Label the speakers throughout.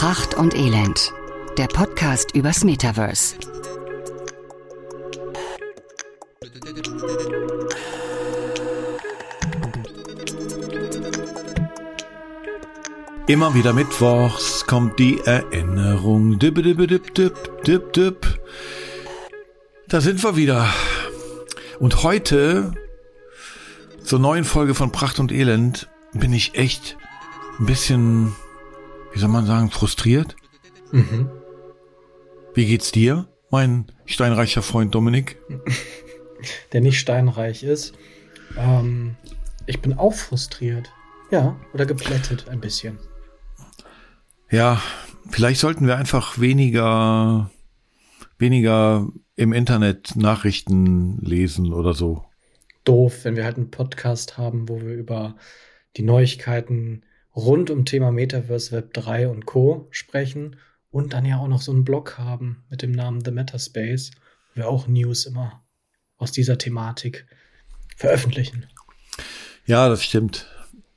Speaker 1: Pracht und Elend, der Podcast übers Metaverse.
Speaker 2: Immer wieder mittwochs kommt die Erinnerung. Dip, dip, dip, dip, dip, dip. Da sind wir wieder. Und heute zur neuen Folge von Pracht und Elend bin ich echt ein bisschen, wie soll man sagen, frustriert. Mhm. Wie geht's dir, mein steinreicher Freund Dominik?
Speaker 3: Der nicht steinreich ist. Ähm, ich bin auch frustriert. Ja, oder geplättet ein bisschen.
Speaker 2: Ja, vielleicht sollten wir einfach weniger, weniger im Internet Nachrichten lesen oder so.
Speaker 3: Doof, wenn wir halt einen Podcast haben, wo wir über die Neuigkeiten rund um Thema Metaverse Web 3 und Co. sprechen und dann ja auch noch so einen Blog haben mit dem Namen The Metaspace, wo wir auch News immer aus dieser Thematik veröffentlichen.
Speaker 2: Ja, das stimmt.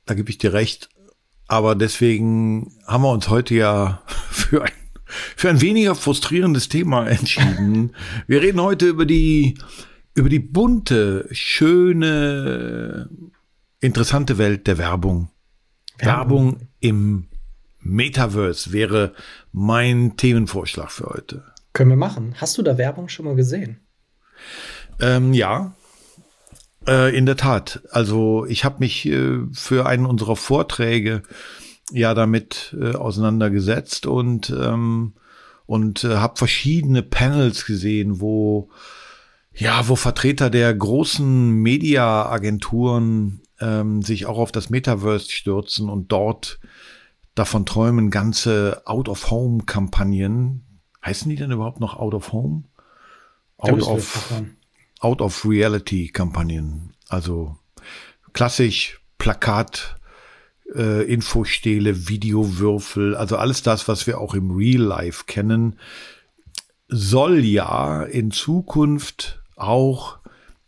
Speaker 2: Da gebe ich dir recht. Aber deswegen haben wir uns heute ja für ein, für ein weniger frustrierendes Thema entschieden. Wir reden heute über die, über die bunte, schöne, interessante Welt der Werbung. Werbung, im Metaverse wäre mein Themenvorschlag für heute.
Speaker 3: Können wir machen. Hast du da Werbung schon mal gesehen?
Speaker 2: Ähm, ja, äh, in der Tat. Also ich habe mich äh, für einen unserer Vorträge ja damit äh, auseinandergesetzt und ähm, und äh, habe verschiedene Panels gesehen, wo ja, wo Vertreter der großen Media-Agenturen ähm, sich auch auf das Metaverse stürzen und dort davon träumen, ganze Out-of-Home-Kampagnen. Heißen die denn überhaupt noch Out-of-Home? Out of, Out of Reality Kampagnen. Also klassisch Plakat, äh, Infostele, Videowürfel, also alles das, was wir auch im Real Life kennen, soll ja in Zukunft auch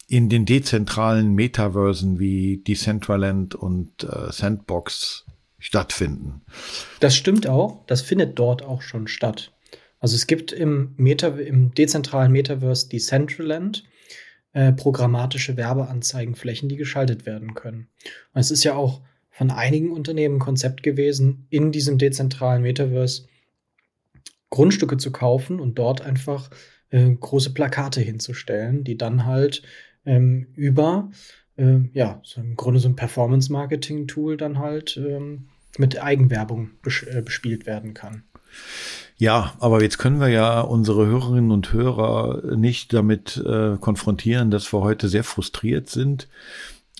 Speaker 2: in den dezentralen Metaversen wie Decentraland und äh, Sandbox stattfinden.
Speaker 3: Das stimmt auch. Das findet dort auch schon statt. Also es gibt im, Meta, im dezentralen Metaverse Decentraland äh, programmatische Werbeanzeigenflächen, die geschaltet werden können. Und es ist ja auch von einigen Unternehmen Konzept gewesen, in diesem dezentralen Metaverse Grundstücke zu kaufen und dort einfach äh, große Plakate hinzustellen, die dann halt ähm, über äh, ja, so im Grunde so ein Performance-Marketing-Tool dann halt ähm, mit Eigenwerbung bes äh, bespielt werden kann.
Speaker 2: Ja, aber jetzt können wir ja unsere Hörerinnen und Hörer nicht damit äh, konfrontieren, dass wir heute sehr frustriert sind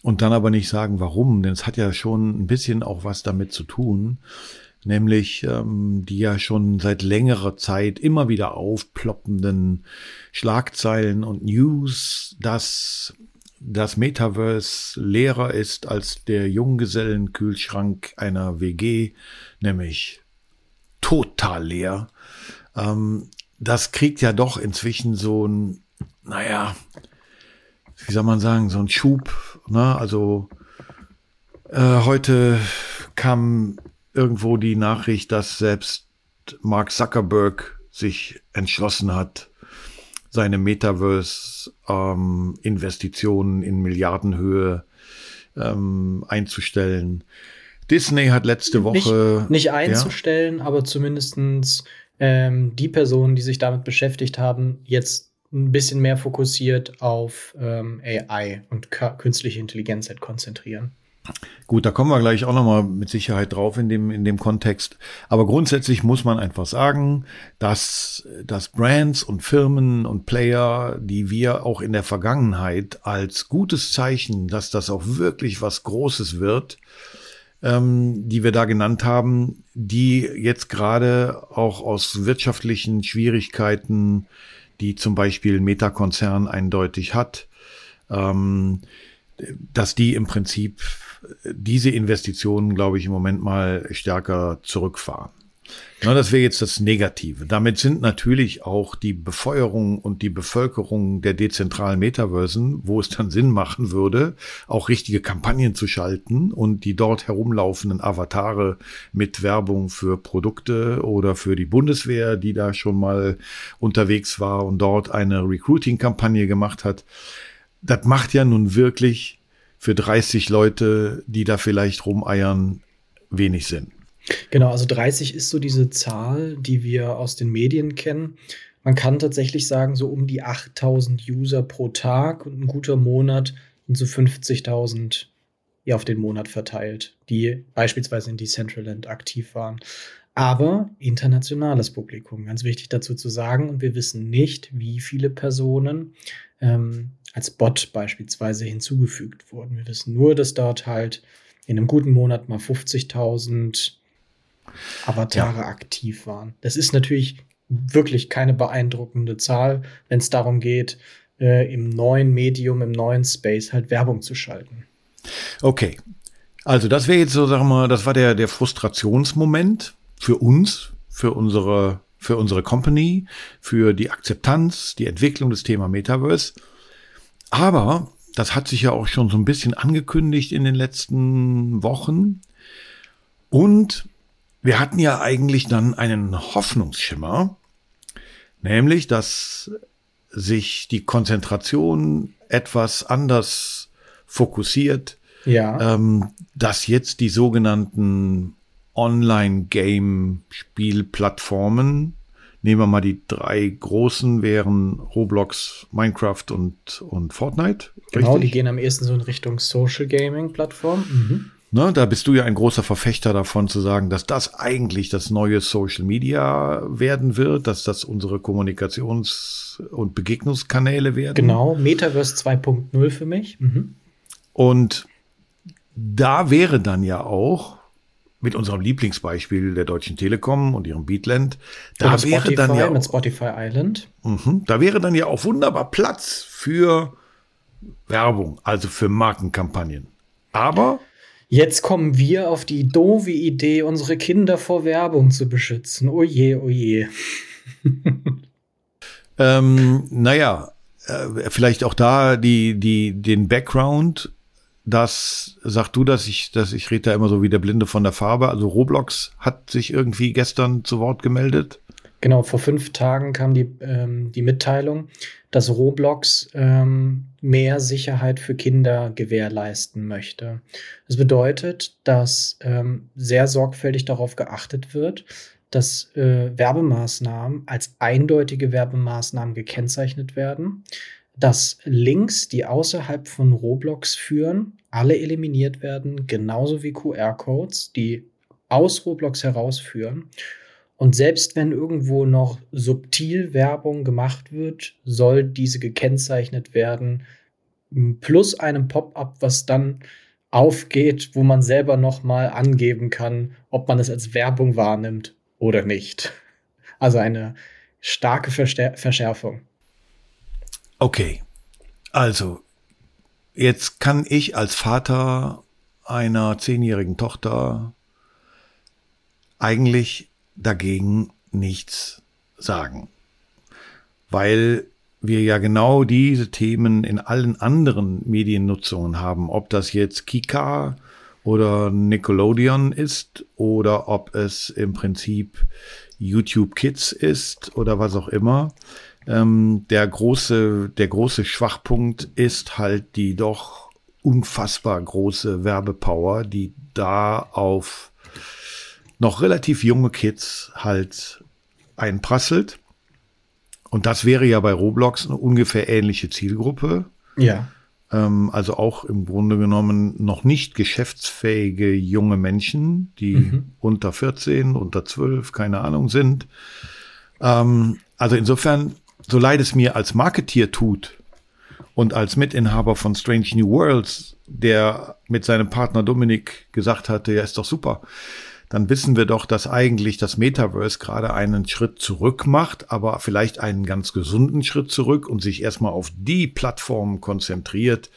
Speaker 2: und dann aber nicht sagen, warum, denn es hat ja schon ein bisschen auch was damit zu tun, nämlich ähm, die ja schon seit längerer Zeit immer wieder aufploppenden Schlagzeilen und News, dass das Metaverse leerer ist als der Junggesellenkühlschrank einer WG, nämlich total leer. Ähm, das kriegt ja doch inzwischen so ein, naja, wie soll man sagen, so ein Schub. Ne? Also äh, heute kam irgendwo die Nachricht, dass selbst Mark Zuckerberg sich entschlossen hat, seine Metaverse-Investitionen ähm, in Milliardenhöhe ähm, einzustellen. Disney hat letzte Woche.
Speaker 3: Nicht, nicht einzustellen, ja? aber zumindestens ähm, die Personen, die sich damit beschäftigt haben, jetzt ein bisschen mehr fokussiert auf ähm, AI und künstliche Intelligenz halt konzentrieren.
Speaker 2: Gut, da kommen wir gleich auch nochmal mit Sicherheit drauf in dem, in dem Kontext. Aber grundsätzlich muss man einfach sagen, dass, dass Brands und Firmen und Player, die wir auch in der Vergangenheit als gutes Zeichen, dass das auch wirklich was Großes wird, ähm, die wir da genannt haben, die jetzt gerade auch aus wirtschaftlichen Schwierigkeiten, die zum Beispiel Meta-Konzern eindeutig hat, ähm, dass die im Prinzip diese Investitionen, glaube ich, im Moment mal stärker zurückfahren. Na, das wäre jetzt das Negative. Damit sind natürlich auch die Befeuerung und die Bevölkerung der dezentralen Metaversen, wo es dann Sinn machen würde, auch richtige Kampagnen zu schalten und die dort herumlaufenden Avatare mit Werbung für Produkte oder für die Bundeswehr, die da schon mal unterwegs war und dort eine Recruiting-Kampagne gemacht hat. Das macht ja nun wirklich für 30 Leute, die da vielleicht rumeiern, wenig Sinn.
Speaker 3: Genau, also 30 ist so diese Zahl, die wir aus den Medien kennen. Man kann tatsächlich sagen, so um die 8000 User pro Tag und ein guter Monat sind so 50.000 ja, auf den Monat verteilt, die beispielsweise in Decentraland aktiv waren. Aber internationales Publikum, ganz wichtig dazu zu sagen. Und wir wissen nicht, wie viele Personen ähm, als Bot beispielsweise hinzugefügt wurden. Wir wissen nur, dass dort halt in einem guten Monat mal 50.000 Avatare ja. aktiv waren. Das ist natürlich wirklich keine beeindruckende Zahl, wenn es darum geht, äh, im neuen Medium, im neuen Space halt Werbung zu schalten.
Speaker 2: Okay. Also das wäre jetzt so, sagen wir mal, das war der, der Frustrationsmoment für uns, für unsere, für unsere Company, für die Akzeptanz, die Entwicklung des Thema Metaverse. Aber das hat sich ja auch schon so ein bisschen angekündigt in den letzten Wochen. Und wir hatten ja eigentlich dann einen Hoffnungsschimmer, nämlich, dass sich die Konzentration etwas anders fokussiert,
Speaker 3: ja.
Speaker 2: ähm, dass jetzt die sogenannten Online-Game-Spielplattformen, nehmen wir mal die drei großen, wären Roblox, Minecraft und, und Fortnite.
Speaker 3: Genau, richtig? die gehen am ehesten so in Richtung Social Gaming-Plattform. Mhm.
Speaker 2: Ne, da bist du ja ein großer Verfechter davon zu sagen, dass das eigentlich das neue Social Media werden wird, dass das unsere Kommunikations- und Begegnungskanäle werden.
Speaker 3: Genau, Metaverse 2.0 für mich. Mhm.
Speaker 2: Und da wäre dann ja auch mit unserem Lieblingsbeispiel der Deutschen Telekom und ihrem Beatland, da
Speaker 3: und
Speaker 2: wäre
Speaker 3: Spotify,
Speaker 2: dann ja
Speaker 3: mit Spotify Island.
Speaker 2: Mh, da wäre dann ja auch wunderbar Platz für Werbung, also für Markenkampagnen. Aber
Speaker 3: Jetzt kommen wir auf die doofe Idee, unsere Kinder vor Werbung zu beschützen. Oje, oje.
Speaker 2: ähm, naja, äh, vielleicht auch da die, die, den Background. Das sag du, dass ich, dass ich rede da immer so wie der Blinde von der Farbe. Also Roblox hat sich irgendwie gestern zu Wort gemeldet.
Speaker 3: Genau, vor fünf Tagen kam die, ähm, die Mitteilung, dass Roblox ähm, mehr Sicherheit für Kinder gewährleisten möchte. Das bedeutet, dass ähm, sehr sorgfältig darauf geachtet wird, dass äh, Werbemaßnahmen als eindeutige Werbemaßnahmen gekennzeichnet werden, dass Links, die außerhalb von Roblox führen, alle eliminiert werden, genauso wie QR-Codes, die aus Roblox herausführen und selbst wenn irgendwo noch subtil Werbung gemacht wird, soll diese gekennzeichnet werden, plus einem Pop-up, was dann aufgeht, wo man selber noch mal angeben kann, ob man es als Werbung wahrnimmt oder nicht. Also eine starke Verstär Verschärfung.
Speaker 2: Okay, also jetzt kann ich als Vater einer zehnjährigen Tochter eigentlich dagegen nichts sagen. Weil wir ja genau diese Themen in allen anderen Mediennutzungen haben, ob das jetzt Kika oder Nickelodeon ist oder ob es im Prinzip YouTube Kids ist oder was auch immer. Ähm, der große, der große Schwachpunkt ist halt die doch unfassbar große Werbepower, die da auf noch relativ junge Kids halt einprasselt. Und das wäre ja bei Roblox eine ungefähr ähnliche Zielgruppe.
Speaker 3: Ja.
Speaker 2: Ähm, also auch im Grunde genommen noch nicht geschäftsfähige junge Menschen, die mhm. unter 14, unter 12, keine Ahnung sind. Ähm, also insofern, so leid es mir als Marketier tut und als Mitinhaber von Strange New Worlds, der mit seinem Partner Dominik gesagt hatte, ja, ist doch super dann wissen wir doch, dass eigentlich das Metaverse gerade einen Schritt zurück macht, aber vielleicht einen ganz gesunden Schritt zurück und sich erstmal auf die Plattformen konzentriert,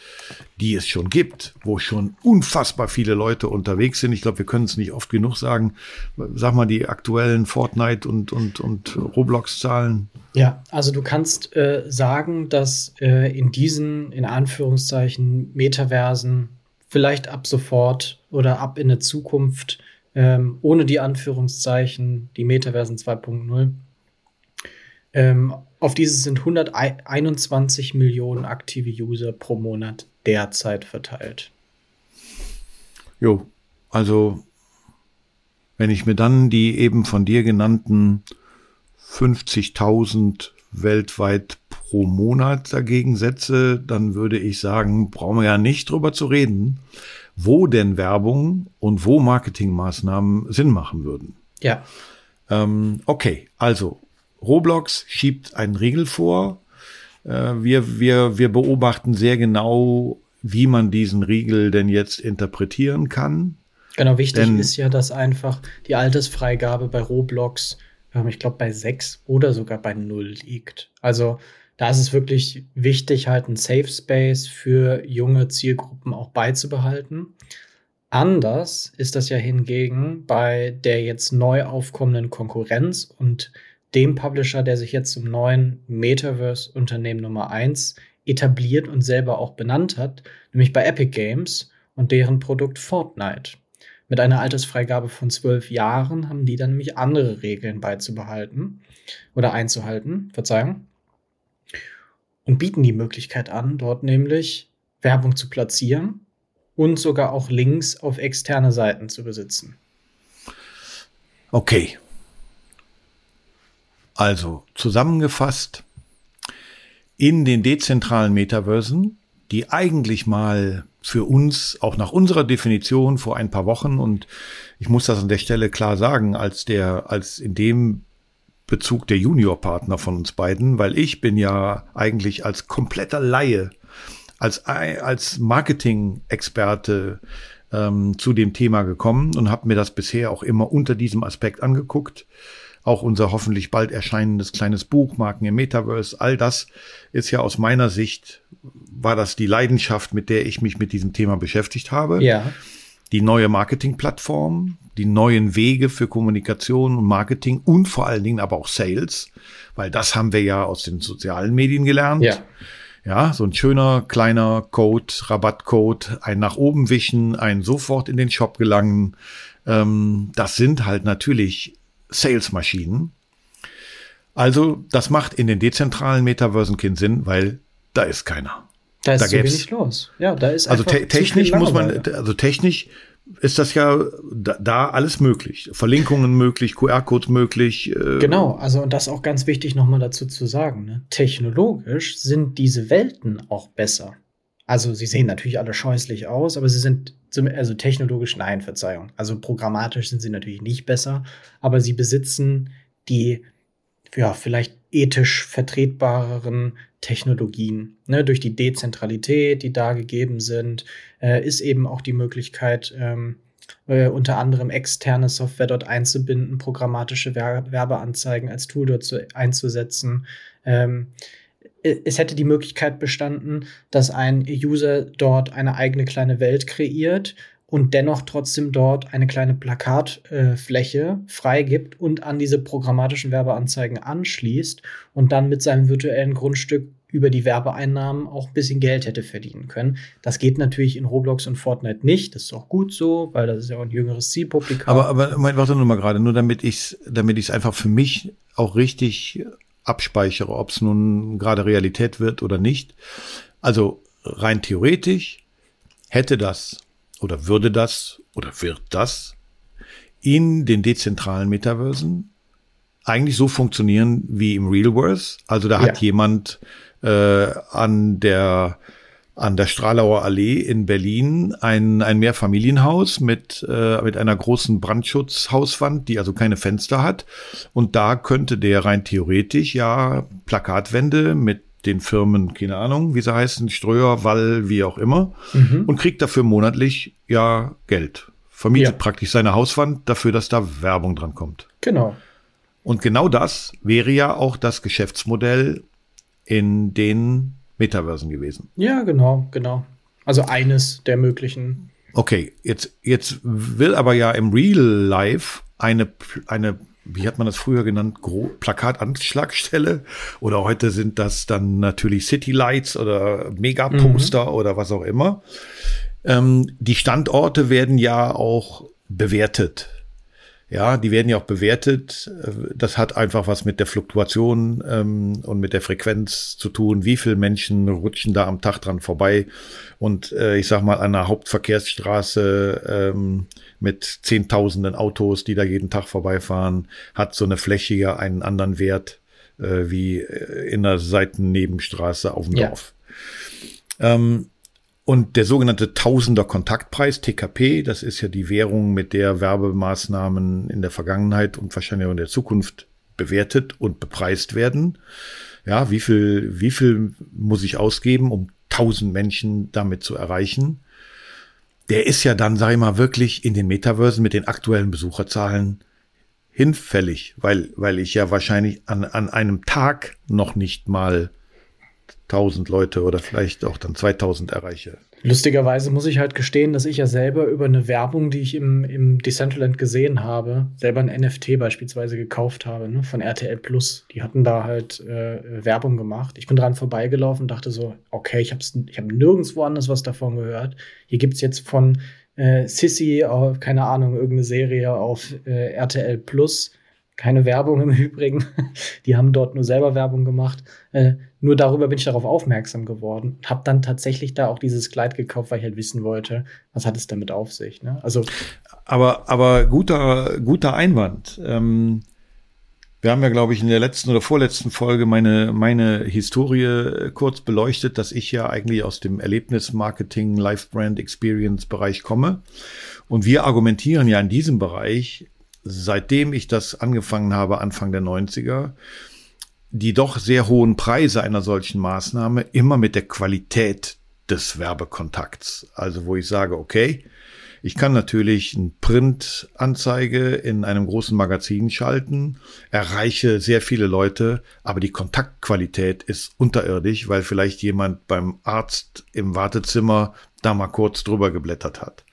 Speaker 2: die es schon gibt, wo schon unfassbar viele Leute unterwegs sind. Ich glaube, wir können es nicht oft genug sagen. Sag mal die aktuellen Fortnite und, und, und Roblox-Zahlen.
Speaker 3: Ja, also du kannst äh, sagen, dass äh, in diesen, in Anführungszeichen, Metaversen vielleicht ab sofort oder ab in der Zukunft ähm, ohne die Anführungszeichen, die Metaversen 2.0. Ähm, auf dieses sind 121 Millionen aktive User pro Monat derzeit verteilt.
Speaker 2: Jo, also wenn ich mir dann die eben von dir genannten 50.000 weltweit pro Monat dagegen setze, dann würde ich sagen, brauchen wir ja nicht drüber zu reden, wo denn Werbung und wo Marketingmaßnahmen Sinn machen würden.
Speaker 3: Ja.
Speaker 2: Ähm, okay, also Roblox schiebt einen Riegel vor. Äh, wir, wir, wir beobachten sehr genau, wie man diesen Riegel denn jetzt interpretieren kann.
Speaker 3: Genau, wichtig denn, ist ja, dass einfach die Altersfreigabe bei Roblox, ich glaube, bei sechs oder sogar bei null liegt. Also da ist es wirklich wichtig, halt einen Safe Space für junge Zielgruppen auch beizubehalten. Anders ist das ja hingegen bei der jetzt neu aufkommenden Konkurrenz und dem Publisher, der sich jetzt zum neuen Metaverse-Unternehmen Nummer 1 etabliert und selber auch benannt hat, nämlich bei Epic Games und deren Produkt Fortnite. Mit einer Altersfreigabe von zwölf Jahren haben die dann nämlich andere Regeln beizubehalten oder einzuhalten, Verzeihung und bieten die Möglichkeit an, dort nämlich Werbung zu platzieren und sogar auch Links auf externe Seiten zu besitzen.
Speaker 2: Okay. Also zusammengefasst, in den dezentralen Metaversen, die eigentlich mal für uns, auch nach unserer Definition vor ein paar Wochen, und ich muss das an der Stelle klar sagen, als der, als in dem Bezug der Juniorpartner von uns beiden, weil ich bin ja eigentlich als kompletter Laie, als, als Marketing-Experte ähm, zu dem Thema gekommen und habe mir das bisher auch immer unter diesem Aspekt angeguckt. Auch unser hoffentlich bald erscheinendes kleines Buch, Marken im Metaverse, all das ist ja aus meiner Sicht, war das die Leidenschaft, mit der ich mich mit diesem Thema beschäftigt habe.
Speaker 3: Ja
Speaker 2: die neue Marketingplattform, die neuen Wege für Kommunikation und Marketing und vor allen Dingen aber auch Sales, weil das haben wir ja aus den sozialen Medien gelernt.
Speaker 3: Ja.
Speaker 2: Ja, so ein schöner kleiner Code, Rabattcode, ein nach oben wischen, ein sofort in den Shop gelangen. Ähm, das sind halt natürlich Salesmaschinen. Also, das macht in den dezentralen Metaversen keinen Sinn, weil da ist keiner.
Speaker 3: Da ist da so wenig los. Ja, da ist
Speaker 2: also te technisch muss man, also technisch ist das ja da, da alles möglich. Verlinkungen möglich, QR-Codes möglich.
Speaker 3: Äh genau, also und das auch ganz wichtig nochmal dazu zu sagen. Ne? Technologisch sind diese Welten auch besser. Also sie sehen natürlich alle scheußlich aus, aber sie sind also technologisch nein, Verzeihung. Also programmatisch sind sie natürlich nicht besser, aber sie besitzen die ja vielleicht ethisch vertretbareren Technologien. Ne, durch die Dezentralität, die da gegeben sind, äh, ist eben auch die Möglichkeit, ähm, äh, unter anderem externe Software dort einzubinden, programmatische Wer Werbeanzeigen als Tool dort zu, einzusetzen. Ähm, es hätte die Möglichkeit bestanden, dass ein User dort eine eigene kleine Welt kreiert und dennoch trotzdem dort eine kleine Plakatfläche äh, freigibt und an diese programmatischen Werbeanzeigen anschließt und dann mit seinem virtuellen Grundstück über die Werbeeinnahmen auch ein bisschen Geld hätte verdienen können. Das geht natürlich in Roblox und Fortnite nicht. Das ist auch gut so, weil das ist ja auch ein jüngeres Zielpublikum.
Speaker 2: Aber, aber warte nur mal gerade, nur damit ich es damit ich's einfach für mich auch richtig abspeichere, ob es nun gerade Realität wird oder nicht. Also rein theoretisch hätte das oder würde das oder wird das in den dezentralen Metaversen eigentlich so funktionieren wie im Real World. Also da hat ja. jemand äh, an der an der Stralauer Allee in Berlin ein, ein Mehrfamilienhaus mit, äh, mit einer großen Brandschutzhauswand, die also keine Fenster hat. Und da könnte der rein theoretisch ja Plakatwände mit den Firmen, keine Ahnung, wie sie heißen, Ströer, Wall, wie auch immer, mhm. und kriegt dafür monatlich ja Geld. vermietet ja. praktisch seine Hauswand dafür, dass da Werbung dran kommt.
Speaker 3: Genau.
Speaker 2: Und genau das wäre ja auch das Geschäftsmodell in den Metaversen gewesen.
Speaker 3: Ja, genau, genau. Also eines der möglichen.
Speaker 2: Okay, jetzt, jetzt will aber ja im Real Life eine, eine, wie hat man das früher genannt, Gro Plakatanschlagstelle oder heute sind das dann natürlich City Lights oder Megaposter mhm. oder was auch immer. Ähm, die Standorte werden ja auch bewertet. Ja, die werden ja auch bewertet. Das hat einfach was mit der Fluktuation ähm, und mit der Frequenz zu tun. Wie viele Menschen rutschen da am Tag dran vorbei? Und äh, ich sag mal, an einer Hauptverkehrsstraße ähm, mit Zehntausenden Autos, die da jeden Tag vorbeifahren, hat so eine Fläche ja einen anderen Wert äh, wie äh, in der Seitennebenstraße auf dem ja. Dorf. Ähm, und der sogenannte Tausender Kontaktpreis, TKP, das ist ja die Währung, mit der Werbemaßnahmen in der Vergangenheit und wahrscheinlich auch in der Zukunft bewertet und bepreist werden. Ja, wie viel, wie viel muss ich ausgeben, um tausend Menschen damit zu erreichen? Der ist ja dann, sag ich mal, wirklich in den Metaversen mit den aktuellen Besucherzahlen hinfällig, weil, weil ich ja wahrscheinlich an, an einem Tag noch nicht mal 1000 Leute oder vielleicht auch dann 2000 erreiche.
Speaker 3: Lustigerweise muss ich halt gestehen, dass ich ja selber über eine Werbung, die ich im, im Decentraland gesehen habe, selber ein NFT beispielsweise gekauft habe, ne, von RTL Plus. Die hatten da halt äh, Werbung gemacht. Ich bin dran vorbeigelaufen und dachte so, okay, ich habe ich hab nirgendwo anders was davon gehört. Hier gibt's jetzt von äh, Sissy, keine Ahnung, irgendeine Serie auf äh, RTL Plus keine Werbung im Übrigen. Die haben dort nur selber Werbung gemacht. Äh, nur darüber bin ich darauf aufmerksam geworden. Hab dann tatsächlich da auch dieses Kleid gekauft, weil ich halt wissen wollte, was hat es damit auf sich. Ne?
Speaker 2: Also, aber aber guter guter Einwand. Ähm, wir haben ja, glaube ich, in der letzten oder vorletzten Folge meine meine Historie kurz beleuchtet, dass ich ja eigentlich aus dem Erlebnismarketing, Life Brand Experience Bereich komme. Und wir argumentieren ja in diesem Bereich seitdem ich das angefangen habe, Anfang der 90er, die doch sehr hohen Preise einer solchen Maßnahme immer mit der Qualität des Werbekontakts. Also wo ich sage, okay, ich kann natürlich eine Printanzeige in einem großen Magazin schalten, erreiche sehr viele Leute, aber die Kontaktqualität ist unterirdisch, weil vielleicht jemand beim Arzt im Wartezimmer da mal kurz drüber geblättert hat.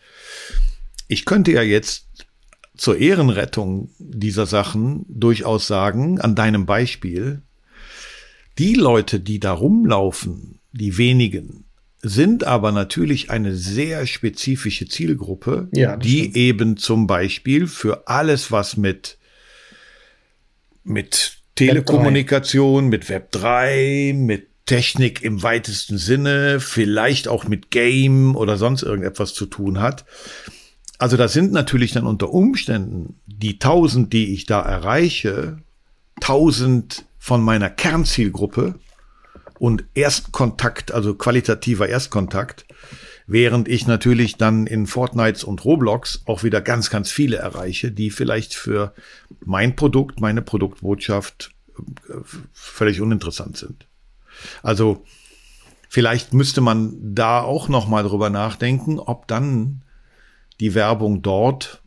Speaker 2: Ich könnte ja jetzt zur Ehrenrettung dieser Sachen durchaus sagen, an deinem Beispiel, die Leute, die da rumlaufen, die wenigen, sind aber natürlich eine sehr spezifische Zielgruppe, ja, die stimmt. eben zum Beispiel für alles, was mit, mit Telekommunikation, mit Web 3, mit Technik im weitesten Sinne, vielleicht auch mit Game oder sonst irgendetwas zu tun hat, also das sind natürlich dann unter Umständen die 1000, die ich da erreiche, 1000 von meiner Kernzielgruppe und Erstkontakt, also qualitativer Erstkontakt, während ich natürlich dann in Fortnite und Roblox auch wieder ganz, ganz viele erreiche, die vielleicht für mein Produkt, meine Produktbotschaft äh, völlig uninteressant sind. Also vielleicht müsste man da auch noch mal drüber nachdenken, ob dann die Werbung dort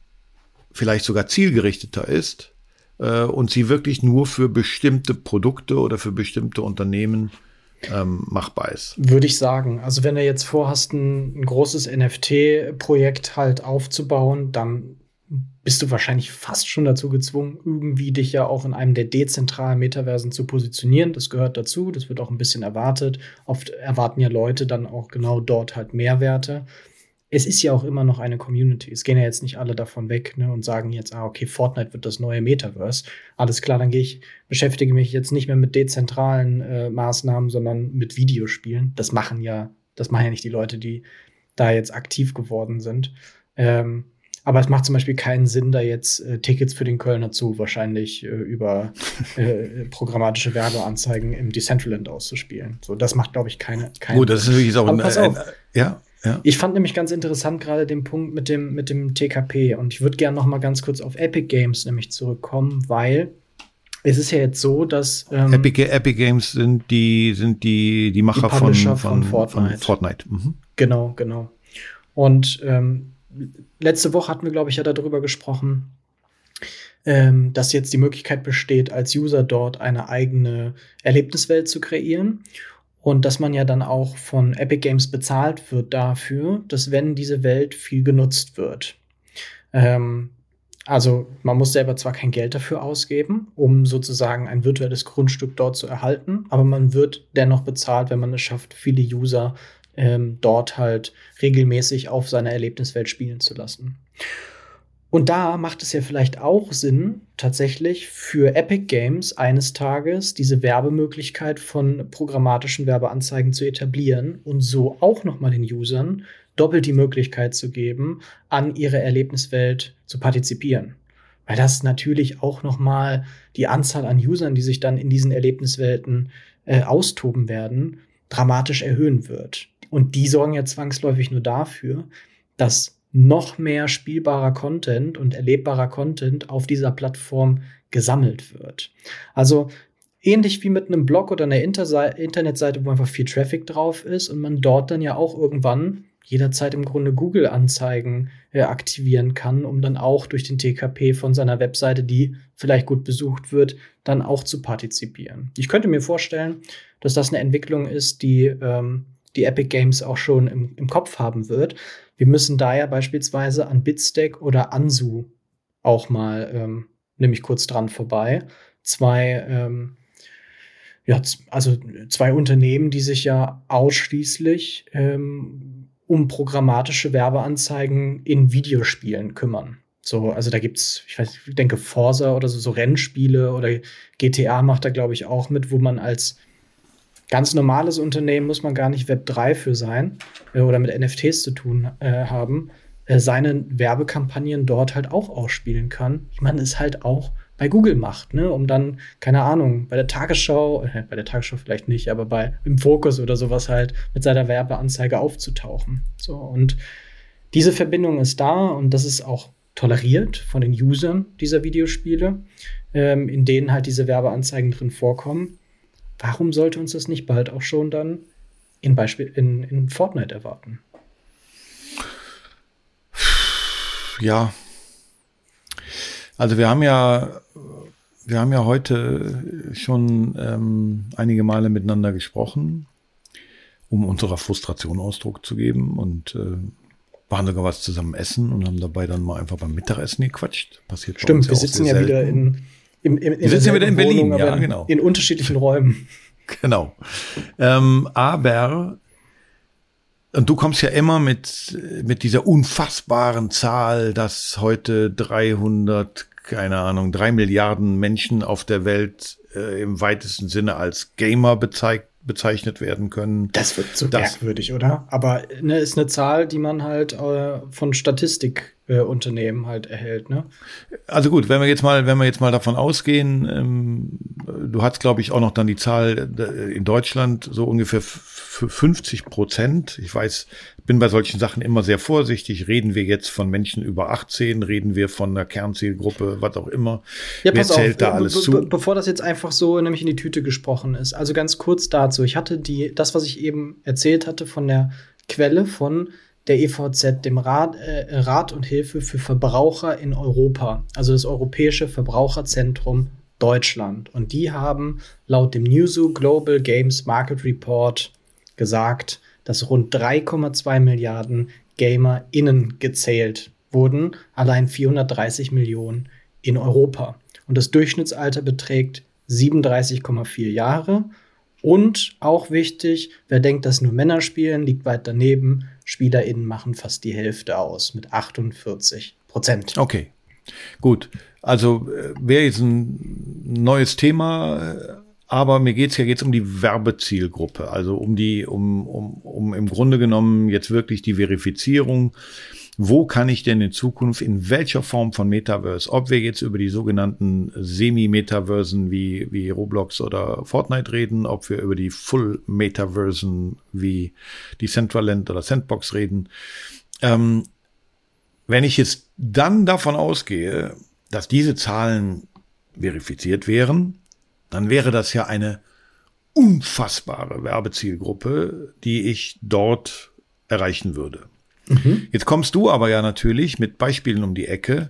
Speaker 2: vielleicht sogar zielgerichteter ist äh, und sie wirklich nur für bestimmte Produkte oder für bestimmte Unternehmen ähm, machbar ist.
Speaker 3: Würde ich sagen. Also wenn du jetzt vorhast, ein, ein großes NFT-Projekt halt aufzubauen, dann bist du wahrscheinlich fast schon dazu gezwungen, irgendwie dich ja auch in einem der dezentralen Metaversen zu positionieren. Das gehört dazu, das wird auch ein bisschen erwartet. Oft erwarten ja Leute dann auch genau dort halt Mehrwerte es ist ja auch immer noch eine Community. Es gehen ja jetzt nicht alle davon weg ne, und sagen jetzt, ah, okay, Fortnite wird das neue Metaverse. Alles klar, dann gehe ich, beschäftige mich jetzt nicht mehr mit dezentralen äh, Maßnahmen, sondern mit Videospielen. Das machen ja, das machen ja nicht die Leute, die da jetzt aktiv geworden sind. Ähm, aber es macht zum Beispiel keinen Sinn, da jetzt äh, Tickets für den Kölner Zoo wahrscheinlich äh, über äh, programmatische Werbeanzeigen im Decentraland auszuspielen. So, das macht, glaube ich, keine, keine.
Speaker 2: Gut, das ist natürlich auch
Speaker 3: ein, ein, ein, ja. Ja. Ich fand nämlich ganz interessant gerade den Punkt mit dem, mit dem TKP und ich würde gerne noch mal ganz kurz auf Epic Games nämlich zurückkommen, weil es ist ja jetzt so, dass
Speaker 2: ähm, Epic, Epic Games sind die sind die die Macher die von, von,
Speaker 3: von, Fortnite. Von Fortnite. Mhm. Genau, genau. Und ähm, letzte Woche hatten wir, glaube ich, ja darüber gesprochen, ähm, dass jetzt die Möglichkeit besteht, als User dort eine eigene Erlebniswelt zu kreieren. Und dass man ja dann auch von Epic Games bezahlt wird dafür, dass wenn diese Welt viel genutzt wird. Ähm, also man muss selber zwar kein Geld dafür ausgeben, um sozusagen ein virtuelles Grundstück dort zu erhalten, aber man wird dennoch bezahlt, wenn man es schafft, viele User ähm, dort halt regelmäßig auf seiner Erlebniswelt spielen zu lassen. Und da macht es ja vielleicht auch Sinn, tatsächlich für Epic Games eines Tages diese Werbemöglichkeit von programmatischen Werbeanzeigen zu etablieren und so auch nochmal den Usern doppelt die Möglichkeit zu geben, an ihrer Erlebniswelt zu partizipieren. Weil das natürlich auch nochmal die Anzahl an Usern, die sich dann in diesen Erlebniswelten äh, austoben werden, dramatisch erhöhen wird. Und die sorgen ja zwangsläufig nur dafür, dass noch mehr spielbarer Content und erlebbarer Content auf dieser Plattform gesammelt wird. Also ähnlich wie mit einem Blog oder einer Inter Internetseite, wo einfach viel Traffic drauf ist und man dort dann ja auch irgendwann jederzeit im Grunde Google-Anzeigen äh, aktivieren kann, um dann auch durch den TKP von seiner Webseite, die vielleicht gut besucht wird, dann auch zu partizipieren. Ich könnte mir vorstellen, dass das eine Entwicklung ist, die ähm, die Epic Games auch schon im, im Kopf haben wird, wir müssen da ja beispielsweise an Bitstack oder Ansu auch mal ähm, nämlich kurz dran vorbei. Zwei, ähm, ja, also zwei Unternehmen, die sich ja ausschließlich ähm, um programmatische Werbeanzeigen in Videospielen kümmern. So, also da gibt's, ich weiß, ich denke Forza oder so, so Rennspiele oder GTA macht da, glaube ich, auch mit, wo man als ganz normales Unternehmen muss man gar nicht Web 3 für sein äh, oder mit NFTs zu tun äh, haben, äh, seine Werbekampagnen dort halt auch ausspielen kann, wie man es halt auch bei Google macht, ne? um dann, keine Ahnung, bei der Tagesschau, äh, bei der Tagesschau vielleicht nicht, aber bei im Fokus oder sowas halt mit seiner Werbeanzeige aufzutauchen. So, und diese Verbindung ist da und das ist auch toleriert von den Usern dieser Videospiele, ähm, in denen halt diese Werbeanzeigen drin vorkommen warum sollte uns das nicht bald auch schon dann in Beispiel in, in Fortnite erwarten?
Speaker 2: Ja. Also wir haben ja, wir haben ja heute schon ähm, einige Male miteinander gesprochen, um unserer Frustration Ausdruck zu geben und äh, waren sogar was zusammen essen und haben dabei dann mal einfach beim Mittagessen gequatscht.
Speaker 3: Passiert Stimmt, wir sitzen ja wieder in im, im, in
Speaker 2: Wir sitzen ja wieder in Berlin, Wohnung, ja, genau.
Speaker 3: In unterschiedlichen Räumen.
Speaker 2: Genau. Ähm, aber, und du kommst ja immer mit, mit dieser unfassbaren Zahl, dass heute 300, keine Ahnung, drei Milliarden Menschen auf der Welt äh, im weitesten Sinne als Gamer bezeichnet bezeichnet werden können.
Speaker 3: Das wird so das, merkwürdig, oder? Aber ne, ist eine Zahl, die man halt äh, von Statistikunternehmen äh, halt erhält, ne?
Speaker 2: Also gut, wenn wir jetzt mal, wenn wir jetzt mal davon ausgehen, ähm, du hast, glaube ich, auch noch dann die Zahl äh, in Deutschland so ungefähr 50 Prozent. Ich weiß, bin bei solchen Sachen immer sehr vorsichtig. Reden wir jetzt von Menschen über 18, reden wir von einer Kernzielgruppe, was auch immer.
Speaker 3: Ja, Wer zählt auf, da alles be zu? Bevor das jetzt einfach so nämlich in die Tüte gesprochen ist. Also ganz kurz dazu. Ich hatte die, das, was ich eben erzählt hatte von der Quelle von der EVZ, dem Rat, äh, Rat und Hilfe für Verbraucher in Europa, also das Europäische Verbraucherzentrum Deutschland. Und die haben laut dem Newzoo Global Games Market Report gesagt, dass rund 3,2 Milliarden GamerInnen gezählt wurden, allein 430 Millionen in Europa. Und das Durchschnittsalter beträgt 37,4 Jahre. Und auch wichtig, wer denkt, dass nur Männer spielen, liegt weit daneben. SpielerInnen machen fast die Hälfte aus mit 48 Prozent.
Speaker 2: Okay, gut. Also äh, wäre jetzt ein neues Thema äh, aber mir geht's ja jetzt um die Werbezielgruppe, also um die, um, um, um im Grunde genommen jetzt wirklich die Verifizierung. Wo kann ich denn in Zukunft in welcher Form von Metaverse, ob wir jetzt über die sogenannten Semi-Metaversen wie, wie Roblox oder Fortnite reden, ob wir über die Full-Metaversen wie die Centraland oder Sandbox reden, ähm, wenn ich jetzt dann davon ausgehe, dass diese Zahlen verifiziert wären, dann wäre das ja eine unfassbare Werbezielgruppe, die ich dort erreichen würde. Mhm. Jetzt kommst du aber ja natürlich mit Beispielen um die Ecke,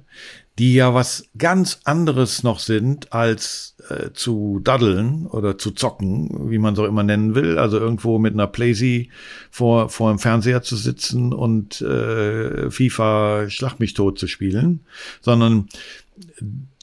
Speaker 2: die ja was ganz anderes noch sind als äh, zu daddeln oder zu zocken, wie man es auch immer nennen will. Also irgendwo mit einer Playsee vor, vor dem Fernseher zu sitzen und äh, FIFA Schlag mich tot zu spielen, sondern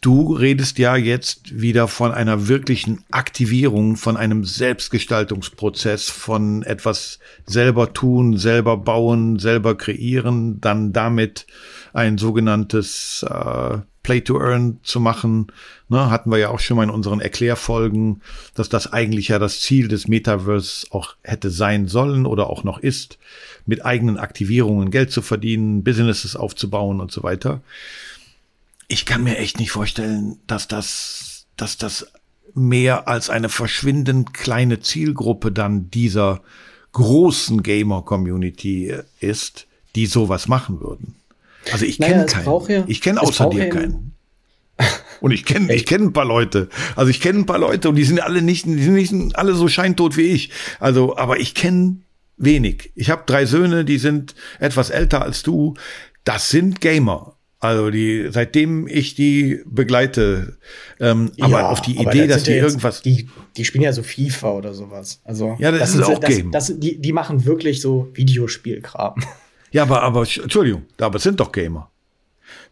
Speaker 2: du redest ja jetzt wieder von einer wirklichen Aktivierung, von einem Selbstgestaltungsprozess, von etwas selber tun, selber bauen, selber kreieren, dann damit ein sogenanntes äh, Play to Earn zu machen. Ne, hatten wir ja auch schon mal in unseren Erklärfolgen, dass das eigentlich ja das Ziel des Metaverse auch hätte sein sollen oder auch noch ist, mit eigenen Aktivierungen Geld zu verdienen, Businesses aufzubauen und so weiter. Ich kann mir echt nicht vorstellen, dass das, dass das mehr als eine verschwindend kleine Zielgruppe dann dieser großen Gamer-Community ist, die sowas machen würden. Also ich kenne naja, keinen. Ja, ich kenne außer dir keinen. Und ich kenne ich kenne ein paar Leute. Also ich kenne ein paar Leute und die sind alle nicht die sind nicht alle so scheintot wie ich. Also aber ich kenne wenig. Ich habe drei Söhne, die sind etwas älter als du. Das sind Gamer. Also die, seitdem ich die begleite, ähm, ja, aber auf die Idee, dass die ja irgendwas.
Speaker 3: Die, die spielen ja so FIFA oder sowas. Also
Speaker 2: ja, das, das ist auch das, Game.
Speaker 3: Das, die, die machen wirklich so Videospielkram.
Speaker 2: Ja, aber, aber, Entschuldigung, aber es sind doch Gamer.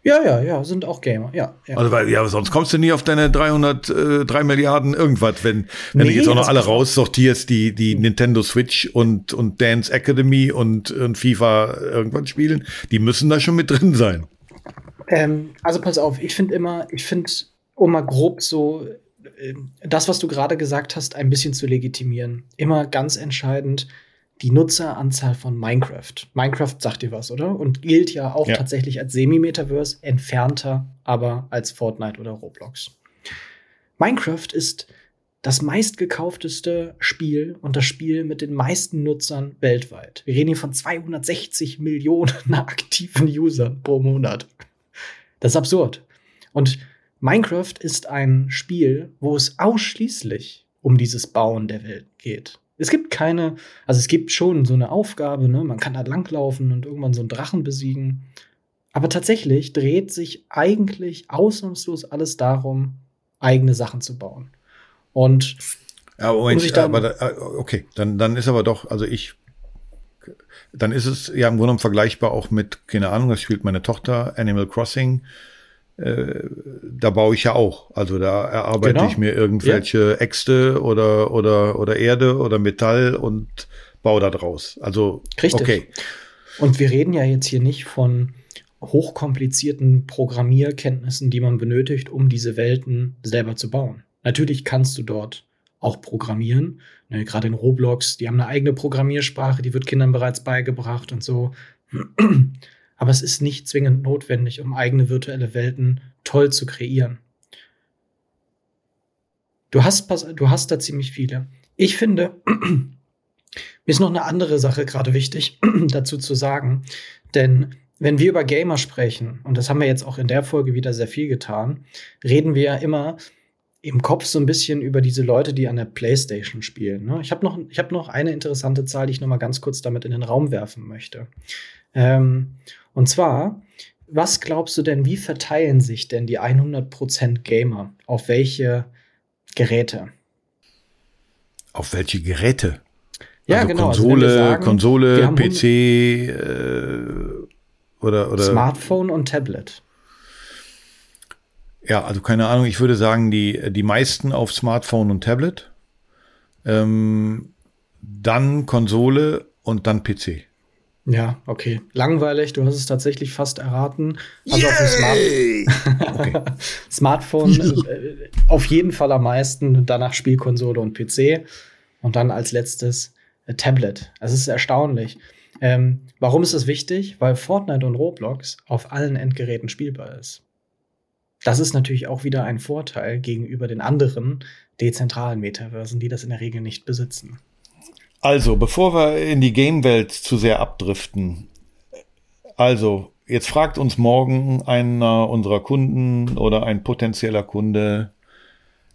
Speaker 3: Ja, ja, ja, sind auch Gamer, ja. ja.
Speaker 2: Also, weil, ja, sonst kommst du nie auf deine 300, äh, 3 Milliarden irgendwas, wenn, wenn nee, du jetzt auch noch alle raussortierst, die, die Nintendo Switch und, und Dance Academy und, und FIFA irgendwann spielen, die müssen da schon mit drin sein.
Speaker 3: Ähm, also pass auf, ich finde immer, ich finde, um mal grob so äh, das, was du gerade gesagt hast, ein bisschen zu legitimieren. Immer ganz entscheidend, die Nutzeranzahl von Minecraft. Minecraft sagt dir was, oder? Und gilt ja auch ja. tatsächlich als Semi-Metaverse, entfernter aber als Fortnite oder Roblox. Minecraft ist das meistgekaufteste Spiel und das Spiel mit den meisten Nutzern weltweit. Wir reden hier von 260 Millionen aktiven Usern pro Monat. Das ist absurd. Und Minecraft ist ein Spiel, wo es ausschließlich um dieses Bauen der Welt geht. Es gibt keine, also es gibt schon so eine Aufgabe, ne? Man kann da langlaufen und irgendwann so einen Drachen besiegen. Aber tatsächlich dreht sich eigentlich ausnahmslos alles darum, eigene Sachen zu bauen. Und
Speaker 2: ja, Moment, um aber da, äh, okay, dann, dann ist aber doch, also ich, dann ist es ja im Grunde genommen vergleichbar auch mit, keine Ahnung, das spielt meine Tochter Animal Crossing äh, da baue ich ja auch. Also da erarbeite genau. ich mir irgendwelche ja. Äxte oder, oder, oder Erde oder Metall und baue da draus. Also,
Speaker 3: Richtig. okay. Und wir reden ja jetzt hier nicht von hochkomplizierten Programmierkenntnissen, die man benötigt, um diese Welten selber zu bauen. Natürlich kannst du dort auch programmieren. Ne, Gerade in Roblox, die haben eine eigene Programmiersprache, die wird Kindern bereits beigebracht und so aber es ist nicht zwingend notwendig, um eigene virtuelle Welten toll zu kreieren. Du hast, du hast da ziemlich viele. Ich finde, mir ist noch eine andere Sache gerade wichtig dazu zu sagen, denn wenn wir über Gamer sprechen, und das haben wir jetzt auch in der Folge wieder sehr viel getan, reden wir ja immer im Kopf so ein bisschen über diese Leute, die an der PlayStation spielen. Ne? Ich habe noch, hab noch eine interessante Zahl, die ich noch mal ganz kurz damit in den Raum werfen möchte. Ähm, und zwar, was glaubst du denn, wie verteilen sich denn die 100% Gamer auf welche Geräte?
Speaker 2: Auf welche Geräte?
Speaker 3: Ja, also genau.
Speaker 2: Also Konsole, also sagen, Konsole, PC äh, oder, oder
Speaker 3: Smartphone und Tablet.
Speaker 2: Ja, also keine Ahnung, ich würde sagen, die, die meisten auf Smartphone und Tablet. Ähm, dann Konsole und dann PC.
Speaker 3: Ja, okay. Langweilig, du hast es tatsächlich fast erraten. Also auf dem Smart Smartphone äh, auf jeden Fall am meisten, danach Spielkonsole und PC und dann als letztes äh, Tablet. Es ist erstaunlich. Ähm, warum ist das wichtig? Weil Fortnite und Roblox auf allen Endgeräten spielbar ist. Das ist natürlich auch wieder ein Vorteil gegenüber den anderen dezentralen Metaversen, die das in der Regel nicht besitzen.
Speaker 2: Also, bevor wir in die Game-Welt zu sehr abdriften, also, jetzt fragt uns morgen einer unserer Kunden oder ein potenzieller Kunde,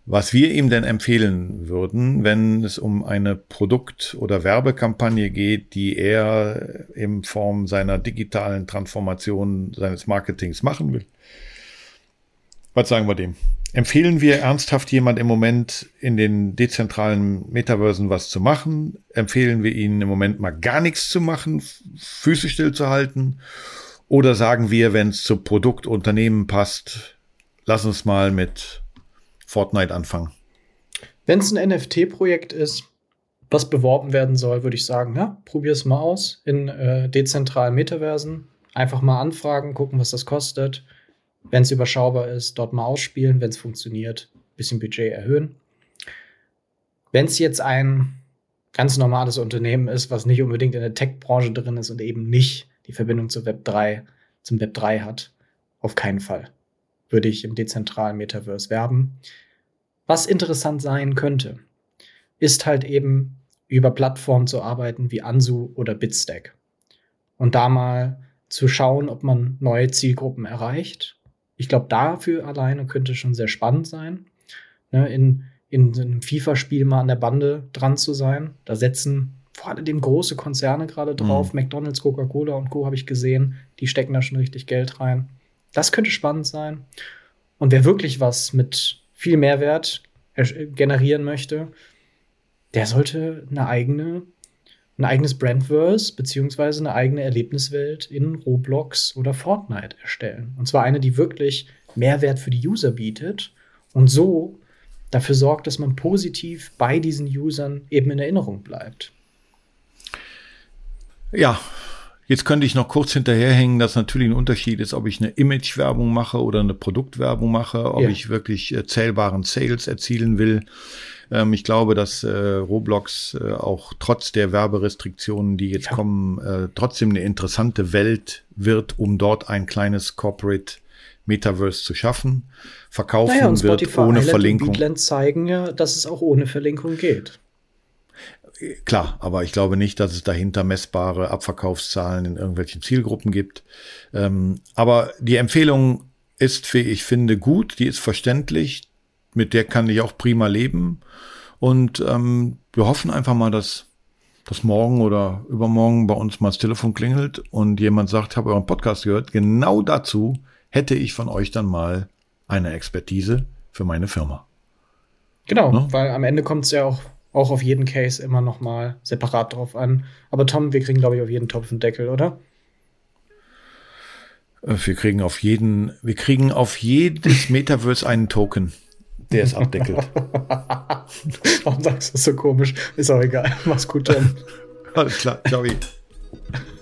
Speaker 2: was wir ihm denn empfehlen würden, wenn es um eine Produkt- oder Werbekampagne geht, die er in Form seiner digitalen Transformation seines Marketings machen will. Was sagen wir dem? Empfehlen wir ernsthaft jemand im Moment in den dezentralen Metaversen was zu machen? Empfehlen wir ihnen im Moment mal gar nichts zu machen, Füße stillzuhalten? Oder sagen wir, wenn es zu Produktunternehmen passt, lass uns mal mit Fortnite anfangen?
Speaker 3: Wenn es ein NFT-Projekt ist, was beworben werden soll, würde ich sagen, ja, probier es mal aus in äh, dezentralen Metaversen. Einfach mal anfragen, gucken, was das kostet. Wenn es überschaubar ist, dort mal ausspielen. Wenn es funktioniert, bisschen Budget erhöhen. Wenn es jetzt ein ganz normales Unternehmen ist, was nicht unbedingt in der Tech-Branche drin ist und eben nicht die Verbindung zu Web 3, zum Web 3 hat, auf keinen Fall würde ich im dezentralen Metaverse werben. Was interessant sein könnte, ist halt eben über Plattformen zu arbeiten wie Ansu oder Bitstack. Und da mal zu schauen, ob man neue Zielgruppen erreicht ich glaube, dafür alleine könnte schon sehr spannend sein, ne, in, in einem FIFA-Spiel mal an der Bande dran zu sein. Da setzen vor allem große Konzerne gerade drauf. Mhm. McDonalds, Coca-Cola und Co. habe ich gesehen. Die stecken da schon richtig Geld rein. Das könnte spannend sein. Und wer wirklich was mit viel Mehrwert generieren möchte, der sollte eine eigene ein eigenes Brandverse beziehungsweise eine eigene Erlebniswelt in Roblox oder Fortnite erstellen. Und zwar eine, die wirklich Mehrwert für die User bietet und so dafür sorgt, dass man positiv bei diesen Usern eben in Erinnerung bleibt.
Speaker 2: Ja, Jetzt könnte ich noch kurz hinterherhängen, dass natürlich ein Unterschied ist, ob ich eine Image-Werbung mache oder eine Produktwerbung mache, ob ja. ich wirklich äh, zählbaren Sales erzielen will. Ähm, ich glaube, dass äh, Roblox äh, auch trotz der Werberestriktionen, die jetzt ja. kommen, äh, trotzdem eine interessante Welt wird, um dort ein kleines Corporate Metaverse zu schaffen. Verkaufen naja, und wird Spotify ohne Island Verlinkung. Und
Speaker 3: Beatland zeigen ja, dass es auch ohne Verlinkung geht.
Speaker 2: Klar, aber ich glaube nicht, dass es dahinter messbare Abverkaufszahlen in irgendwelchen Zielgruppen gibt. Ähm, aber die Empfehlung ist, wie ich finde, gut, die ist verständlich, mit der kann ich auch prima leben. Und ähm, wir hoffen einfach mal, dass dass morgen oder übermorgen bei uns mal das Telefon klingelt und jemand sagt, habe euren Podcast gehört. Genau dazu hätte ich von euch dann mal eine Expertise für meine Firma.
Speaker 3: Genau, ne? weil am Ende kommt es ja auch, auch auf jeden Case immer noch mal separat drauf an. Aber Tom, wir kriegen, glaube ich, auf jeden Topf einen Deckel, oder?
Speaker 2: Äh, wir kriegen auf jeden, wir kriegen auf jedes Metaverse einen Token. Der ist abdeckelt.
Speaker 3: Warum sagst du das so komisch? Ist auch egal. Mach's gut, Tom.
Speaker 2: Alles klar. Ciao.